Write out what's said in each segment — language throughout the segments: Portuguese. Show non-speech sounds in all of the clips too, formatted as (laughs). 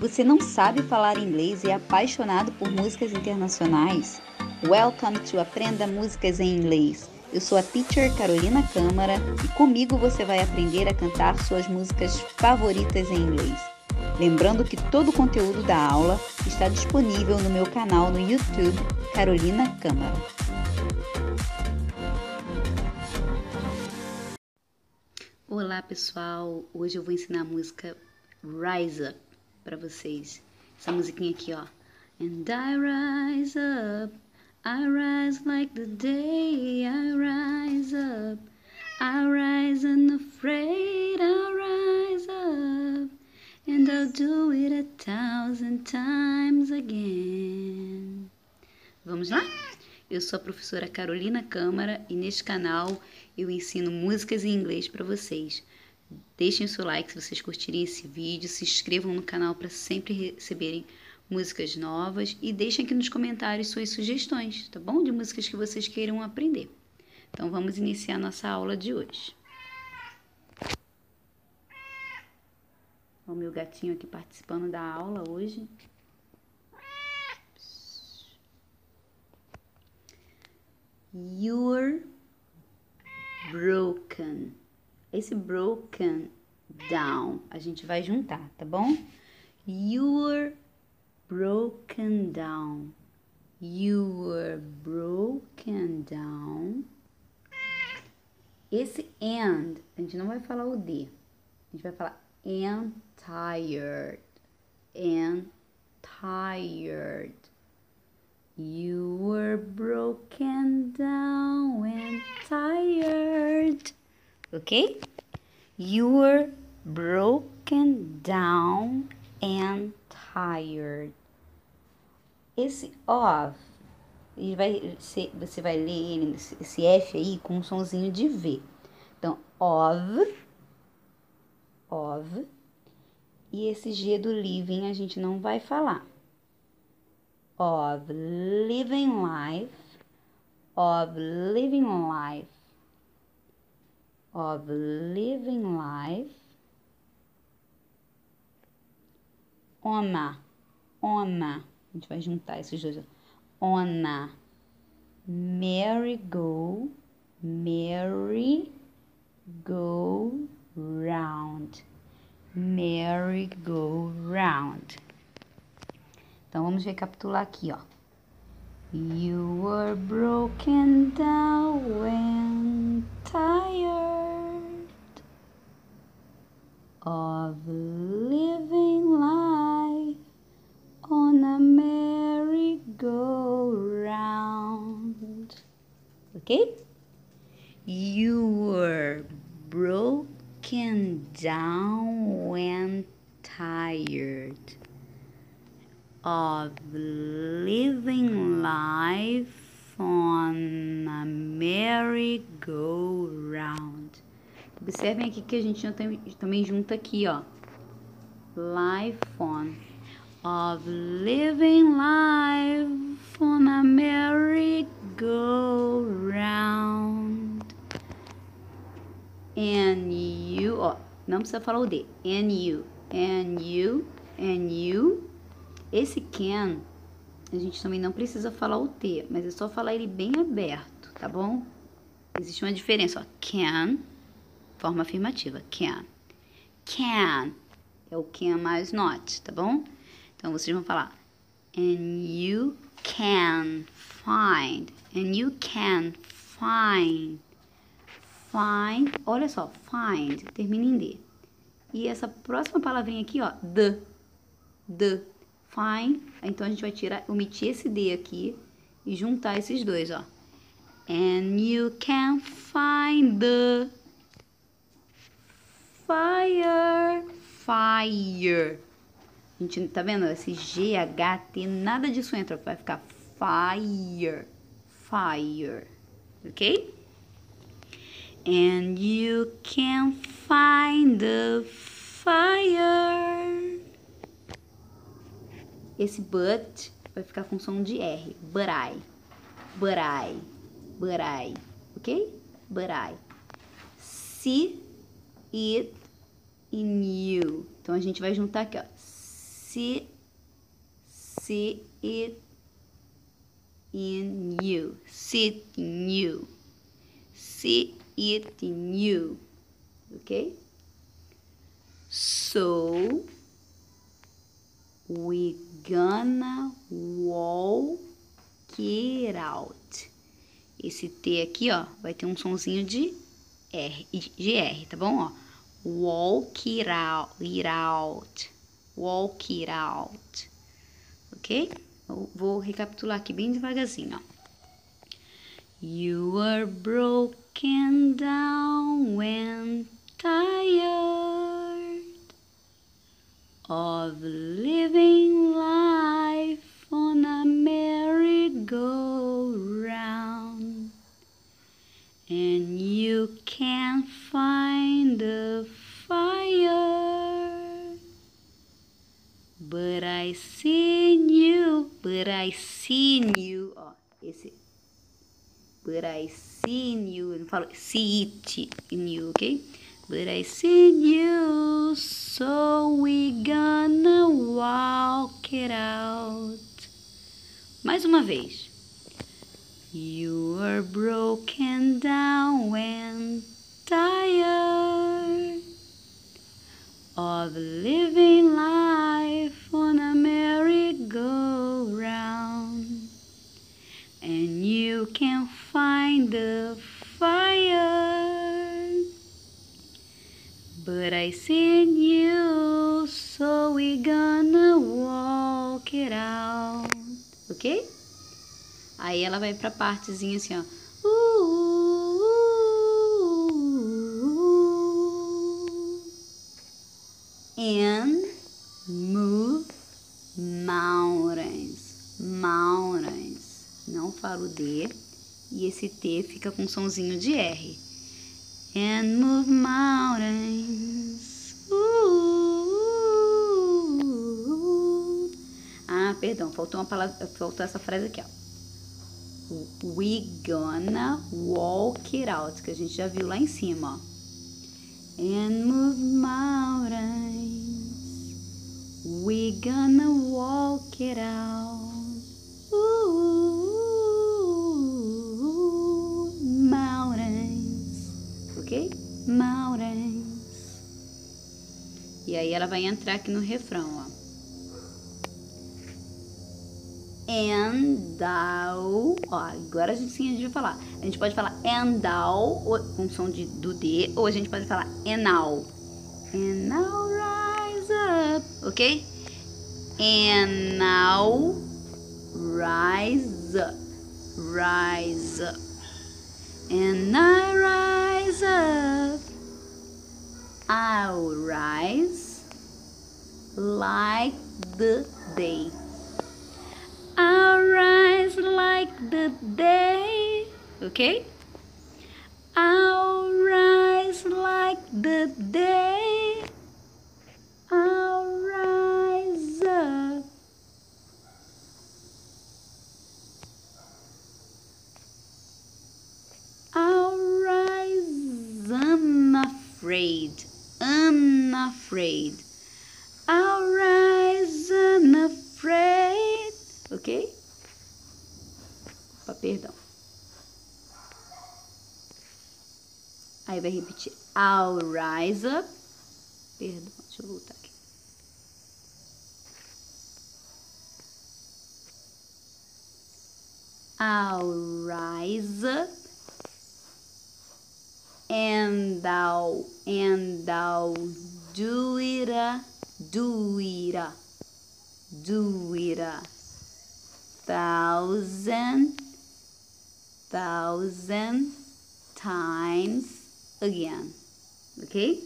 Você não sabe falar inglês e é apaixonado por músicas internacionais? Welcome to Aprenda Músicas em Inglês. Eu sou a teacher Carolina Câmara e comigo você vai aprender a cantar suas músicas favoritas em inglês. Lembrando que todo o conteúdo da aula está disponível no meu canal no YouTube Carolina Câmara. Olá pessoal, hoje eu vou ensinar a música Rise Up para vocês. Essa musiquinha aqui, ó. And I rise up, I rise like the day, I rise up, I rise unafraid, I rise up, and I'll do it a thousand times again. Vamos lá? Eu sou a professora Carolina Câmara e neste canal eu ensino músicas em inglês para vocês. Deixem seu like se vocês curtirem esse vídeo, se inscrevam no canal para sempre receberem músicas novas e deixem aqui nos comentários suas sugestões, tá bom? De músicas que vocês queiram aprender. Então vamos iniciar nossa aula de hoje. O meu gatinho aqui participando da aula hoje. You're broken. Esse broken down a gente vai juntar, tá bom? You're broken down. You were broken down. Esse and, a gente não vai falar o D. A gente vai falar and tired. And tired. You were broken down and tired. Okay? You were broken down and tired. Esse of, ele vai você vai ler ele, esse F aí com um sonzinho de V. Então, of, of, e esse G do living a gente não vai falar. Of living life, of living life, of living life. Ona, ona, a gente vai juntar esses dois. Ona, merry go, merry go round, merry go round. Então vamos recapitular aqui, ó. You were broken down and tired of living life on a merry-go-round. Okay? You were broken down and tired of living life on a merry-go-round. Observem aqui que a gente também junta aqui, ó. Life on. Of living life on a merry-go-round. And you, ó, não precisa falar o D. And you, and you, and you esse can, a gente também não precisa falar o T, mas é só falar ele bem aberto, tá bom? Existe uma diferença, ó. Can, forma afirmativa, can. Can é o can mais not, tá bom? Então, vocês vão falar and you can find, and you can find, find, olha só, find, termina em D. E essa próxima palavrinha aqui, ó, the, the, Fine. Então, a gente vai tirar, omitir esse D aqui e juntar esses dois, ó. And you can find the fire, fire. Gente tá vendo? Esse T, nada disso entra. Vai ficar fire, fire. Ok? And you can find the fire. Esse but vai ficar com som de R. But I. But I. But I. Ok? But I. See it in you. Então, a gente vai juntar aqui, ó. see see it in you see it in you see it in you okay so we gonna walk it out. Esse T aqui ó vai ter um sonzinho de R de R tá bom ó walk it out it out walk it out. Ok? Eu vou recapitular aqui bem devagarzinho, ó. You are broken down when tired of living life on a merry-go-round. And you can't find the fire. But I see you but I seen you. Ó esse. But I seen you. Eu não falo see it in you ok? But I seen you so we gonna walk it out. Mais uma vez. You are broken down when tired of living life on a merry-go-round. And you can find the fire. But I seen you so we gonna walk it out. Ok? aí ela vai pra partezinha assim ó and move mountains. Mountains. Não falo D. E esse T fica com somzinho de R. And move mountains. Ah, perdão, faltou uma palavra, faltou essa frase aqui, ó. We gonna walk it out, que a gente já viu lá em cima, ó. And move mountains. We gonna walk it out. Ooh, mountains. Ok? Mountains. E aí ela vai entrar aqui no refrão, ó. And thou, ó, agora a gente sim a gente vai falar. A gente pode falar and thou, com som de, do D, ou a gente pode falar. And now rise up, ok? And now rise up, rise up. And I rise up, I'll rise like the day. I'll rise like the day, okay? I'll rise like the day. Unafraid, unafraid. I'll rise unafraid. Ok? Opa, perdão. Aí vai repetir. I'll rise up. Perdão, deixa eu voltar aqui. I'll rise up. And thou, and thou do it, a, thousand, thousand times again. Ok?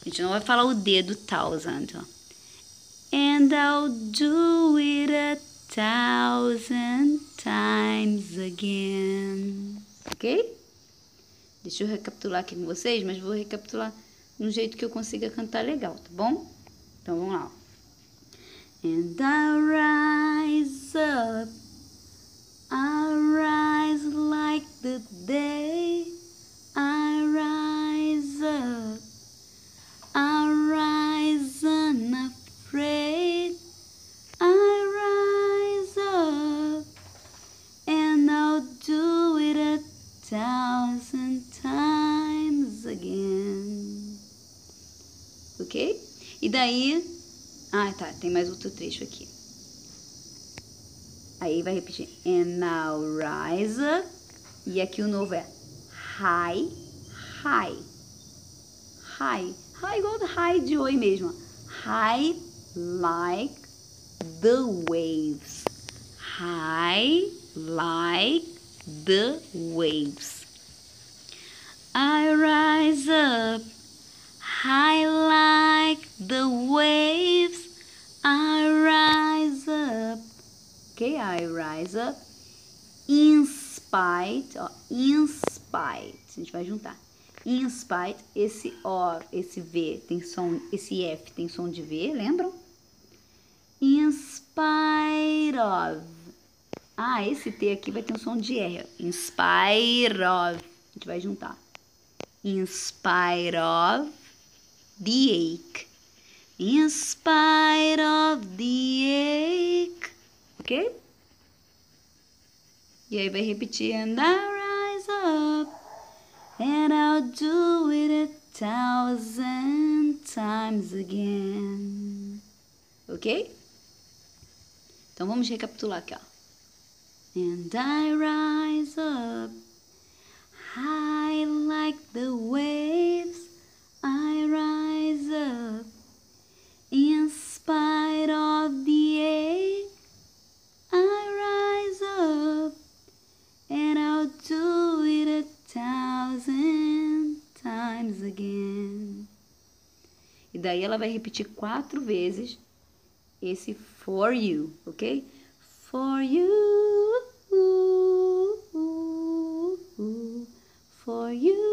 A gente não vai falar o D do thousand. Ó. And I'll do it a thousand times again. Ok? Deixa eu recapitular aqui com vocês, mas vou recapitular de um jeito que eu consiga cantar legal, tá bom? Então vamos lá. And I rise up, I rise like the day, I rise up, aí. Ah, tá. Tem mais outro trecho aqui. Aí vai repetir. And now rise up. E aqui o novo é high, high. High. High igual high de oi mesmo. High like the waves. High like the waves. I rise up high like the waves. I rise up. Okay, I rise up in spite, ó, in spite. A gente vai juntar. In spite, esse O, esse V tem som, esse F tem som de V, lembram? In spite of. Ah, esse T aqui vai ter um som de R. In spite of. A gente vai juntar. In spite of the ache. In spite of the ache. Ok? E aí vai repetir. And I rise up. And I'll do it a thousand times again. Ok? Então vamos recapitular aqui, ó. And I rise up high like the waves. I rise up daí ela vai repetir quatro vezes esse for you, ok? For you, for you,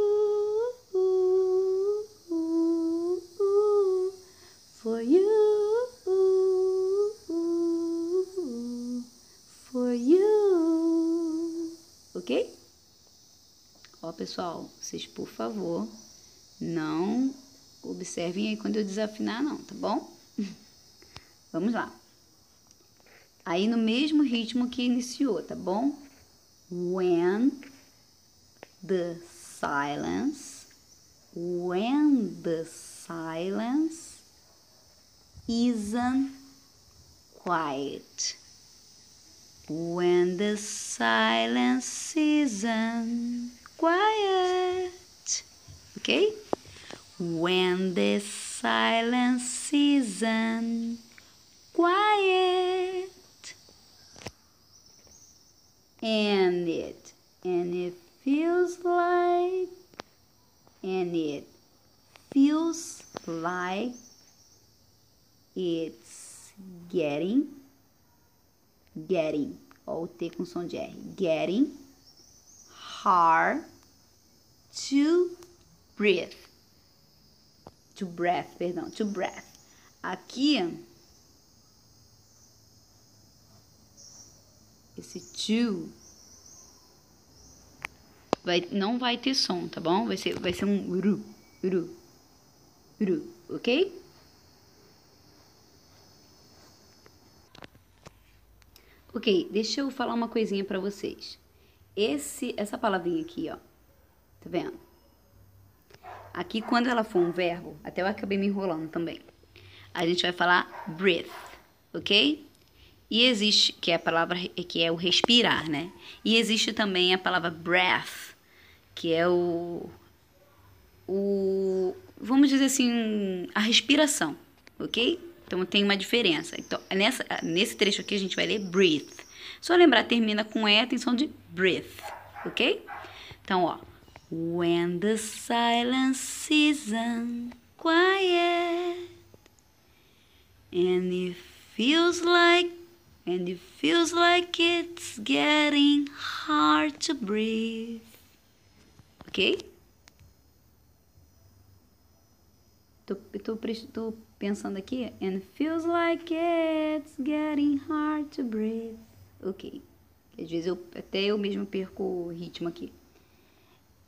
for you, for you, ok? Ó, pessoal, vocês por favor não observem aí quando eu desafinar, não, tá bom? (laughs) Vamos lá. Aí no mesmo ritmo que iniciou, tá bom? When the silence, when the silence isn't quiet. When the silence isn't quiet. Okay? When the silence isn't quiet. And it, and it feels like, and it feels like it's getting, getting, ó o T com som de R, getting hard to breathe. To breath, perdão, to breath. Aqui, esse to vai, não vai ter som, tá bom? Vai ser, vai ser um uru, uru, uru, ok? Ok, deixa eu falar uma coisinha pra vocês. Esse, essa palavrinha aqui, ó, tá vendo? Aqui, quando ela for um verbo, até eu acabei me enrolando também, a gente vai falar breathe, ok? E existe, que é a palavra, que é o respirar, né? E existe também a palavra breath, que é o, o, vamos dizer assim, a respiração, ok? Então tem uma diferença. Então, nessa, nesse trecho aqui a gente vai ler breathe. Só lembrar, termina com E, atenção de breathe, ok? Então, ó. When the silence isn't quiet and it feels like and it feels like it's getting hard to breathe. Ok? Tô, tô, tô pensando aqui. And feels like it's getting hard to breathe. Ok. Às vezes eu até eu mesmo perco o ritmo aqui.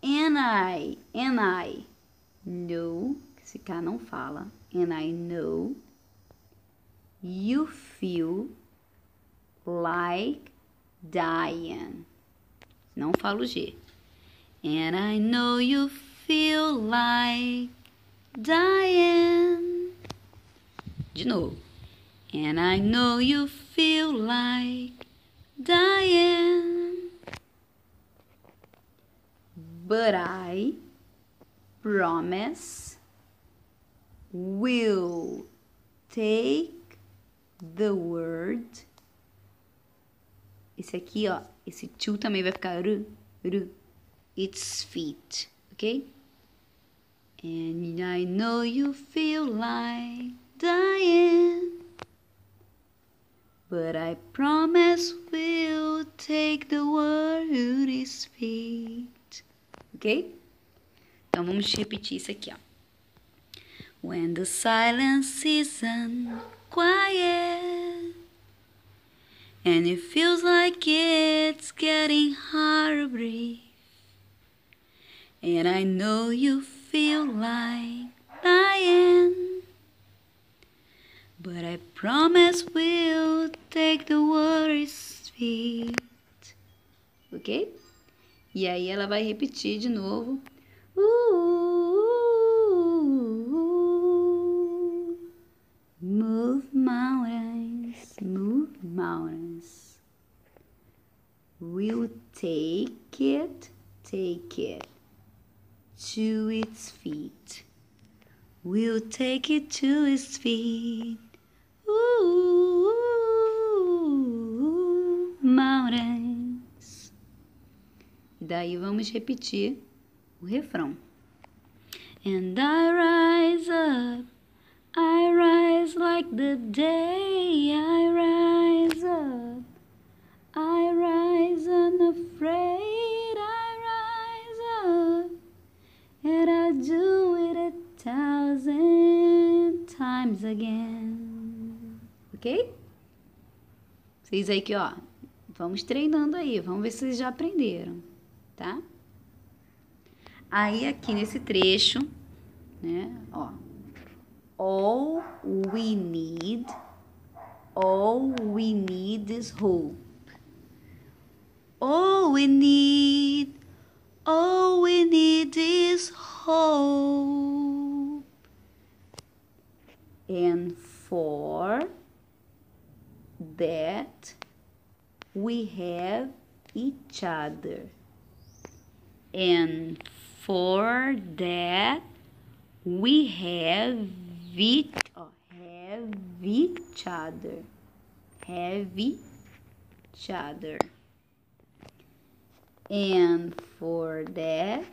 And I, and I know, esse K não fala. And I know you feel like dying. Não falo G. And I know you feel like dying. De novo. And I know you feel like dying. But I promise will take the word. Esse aqui, ó, esse to também vai ficar ru, ru. Its feet, ok? And I know you feel like dying. But I promise we'll take the word its feet. Ok? Então vamos repetir isso aqui, ó. When the silence isn't quiet and it feels like it's getting hard to breathe, and I know you feel like dying, but I promise we'll take the water's feet. Ok? E aí ela vai repetir de novo. Ooh, move mountains, move mountains. We'll take it, take it to its feet. We'll take it to its feet. Ooh, mountains. Daí vamos repetir o refrão. And I rise up, I rise like the day, I rise up, I rise unafraid, I rise up, and I do it a thousand times again. Ok? Vocês aí que, ó, vamos treinando aí, vamos ver se vocês já aprenderam, tá? Aí aqui nesse trecho, né, ó. All we need, all we need is hope. All we need, all we need is hope. And for that we have each other. And for that we have each, oh, have each other. Have each other. And for that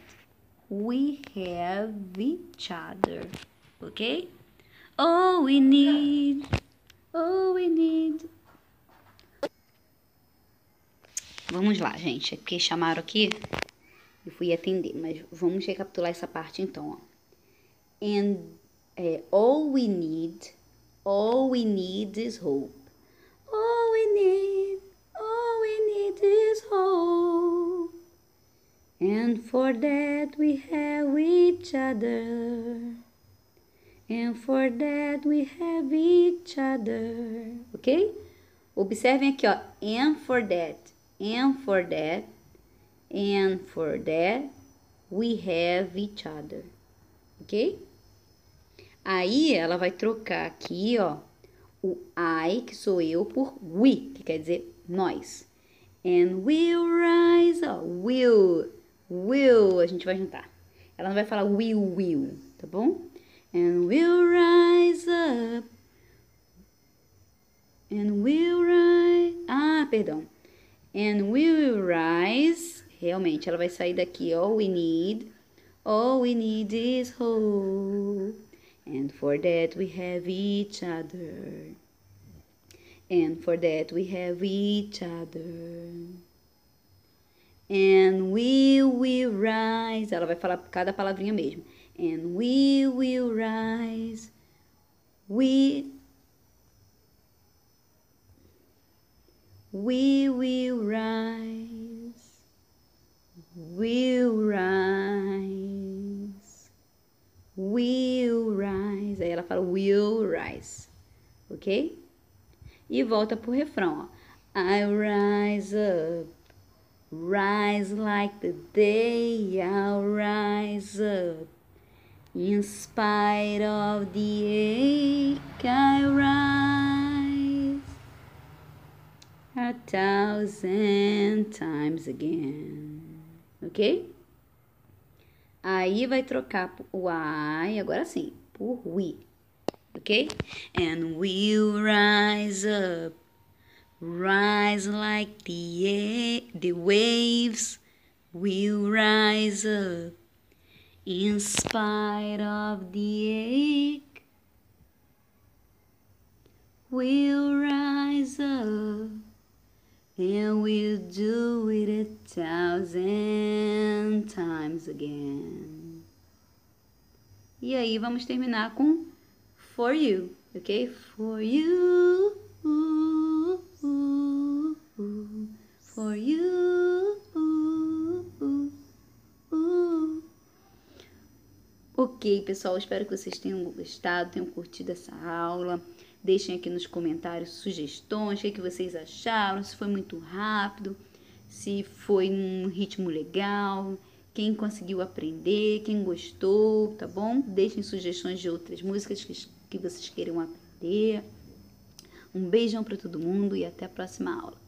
we have each other. Okay? All we need, all we need. Vamos lá, gente. É porque chamaram aqui e fui atender, mas vamos recapitular essa parte então, ó. And é, all we need, all we need is hope. All we need, all we need is hope. And for that we have each other. And for that we have each other. Ok? Observem aqui, ó. And for that. And for that. And for that we have each other. Ok? Aí ela vai trocar aqui, ó, o I, que sou eu, por we, que quer dizer nós. And we'll rise, ó, will, will, a gente vai juntar. Ela não vai falar will, will, tá bom? And we'll rise up. And we'll rise. Ah, perdão. And we will rise. Realmente, ela vai sair daqui. All we need. All we need is hope. And for that we have each other. And for that we have each other. And we will rise. Ela vai falar cada palavrinha mesmo. And we will rise. We We will rise. Will rise. Will rise. Aí ela fala will rise. Ok? E volta pro refrão, ó. I rise up. Rise like the day. I'll rise up. In spite of the ache, I rise a thousand times again. Ok? Aí vai trocar o I, agora sim, por we. Ok? And we'll rise up, rise like the, the waves. We'll rise up in spite of the ache, we'll rise up and we'll do it a thousand times again. E aí vamos terminar com for you, ok? For you, for you. Ok, pessoal, espero que vocês tenham gostado, tenham curtido essa aula. Deixem aqui nos comentários sugestões, o que, é que vocês acharam, se foi muito rápido, se foi num ritmo legal, quem conseguiu aprender, quem gostou, tá bom? Deixem sugestões de outras músicas que, que vocês queiram aprender. Um beijão para todo mundo e até a próxima aula.